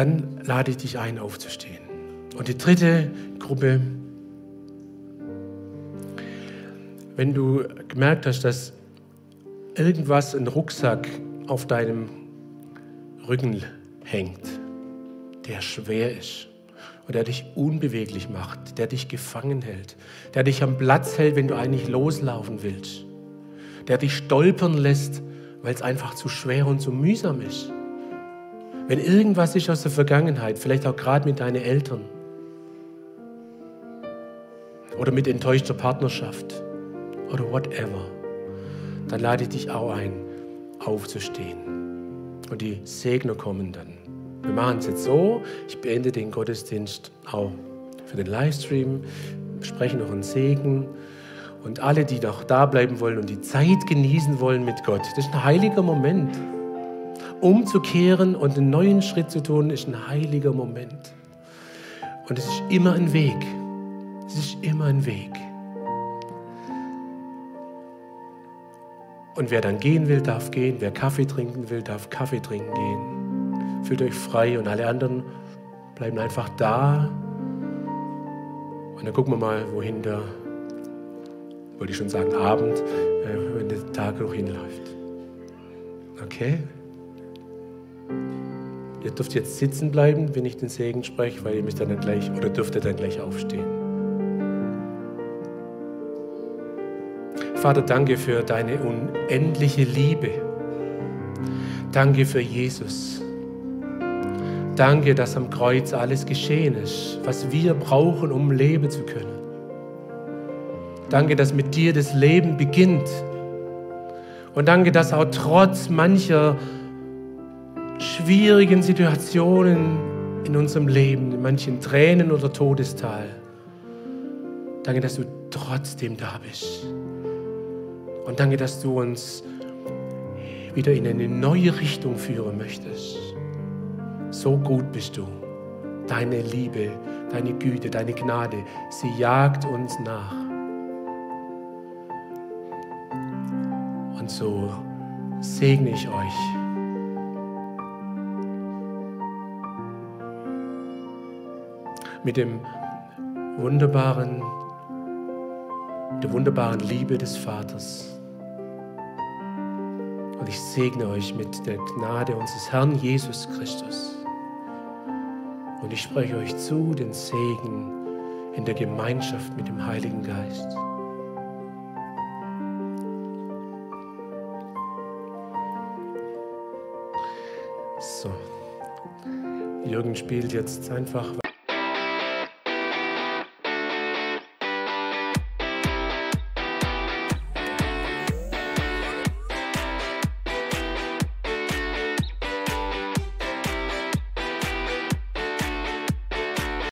Speaker 1: Dann lade ich dich ein, aufzustehen. Und die dritte Gruppe, wenn du gemerkt hast, dass irgendwas, ein Rucksack auf deinem Rücken hängt, der schwer ist und der dich unbeweglich macht, der dich gefangen hält, der dich am Platz hält, wenn du eigentlich loslaufen willst, der dich stolpern lässt, weil es einfach zu schwer und zu mühsam ist. Wenn irgendwas ist aus der Vergangenheit, vielleicht auch gerade mit deinen Eltern oder mit enttäuschter Partnerschaft oder whatever, dann lade ich dich auch ein, aufzustehen. Und die Segner kommen dann. Wir machen es jetzt so, ich beende den Gottesdienst auch für den Livestream, sprechen noch einen Segen. Und alle, die noch da bleiben wollen und die Zeit genießen wollen mit Gott, das ist ein heiliger Moment. Umzukehren und einen neuen Schritt zu tun, ist ein heiliger Moment. Und es ist immer ein Weg. Es ist immer ein Weg. Und wer dann gehen will, darf gehen. Wer Kaffee trinken will, darf Kaffee trinken gehen. Fühlt euch frei und alle anderen bleiben einfach da. Und dann gucken wir mal, wohin der, wollte ich schon sagen, Abend, äh, wenn der Tag noch hinläuft. Okay? Ihr dürft jetzt sitzen bleiben, wenn ich den Segen spreche, weil ihr müsst dann gleich oder dürft ihr dann gleich aufstehen. Vater, danke für deine unendliche Liebe. Danke für Jesus. Danke, dass am Kreuz alles geschehen ist, was wir brauchen, um leben zu können. Danke, dass mit dir das Leben beginnt. Und danke, dass auch trotz mancher schwierigen Situationen in unserem Leben, in manchen Tränen oder Todestal, danke, dass du trotzdem da bist. Und danke, dass du uns wieder in eine neue Richtung führen möchtest. So gut bist du. Deine Liebe, deine Güte, deine Gnade, sie jagt uns nach. Und so segne ich euch. Mit dem wunderbaren, der wunderbaren Liebe des Vaters. Und ich segne euch mit der Gnade unseres Herrn Jesus Christus. Und ich spreche euch zu den Segen in der Gemeinschaft mit dem Heiligen Geist. So, Jürgen spielt jetzt einfach.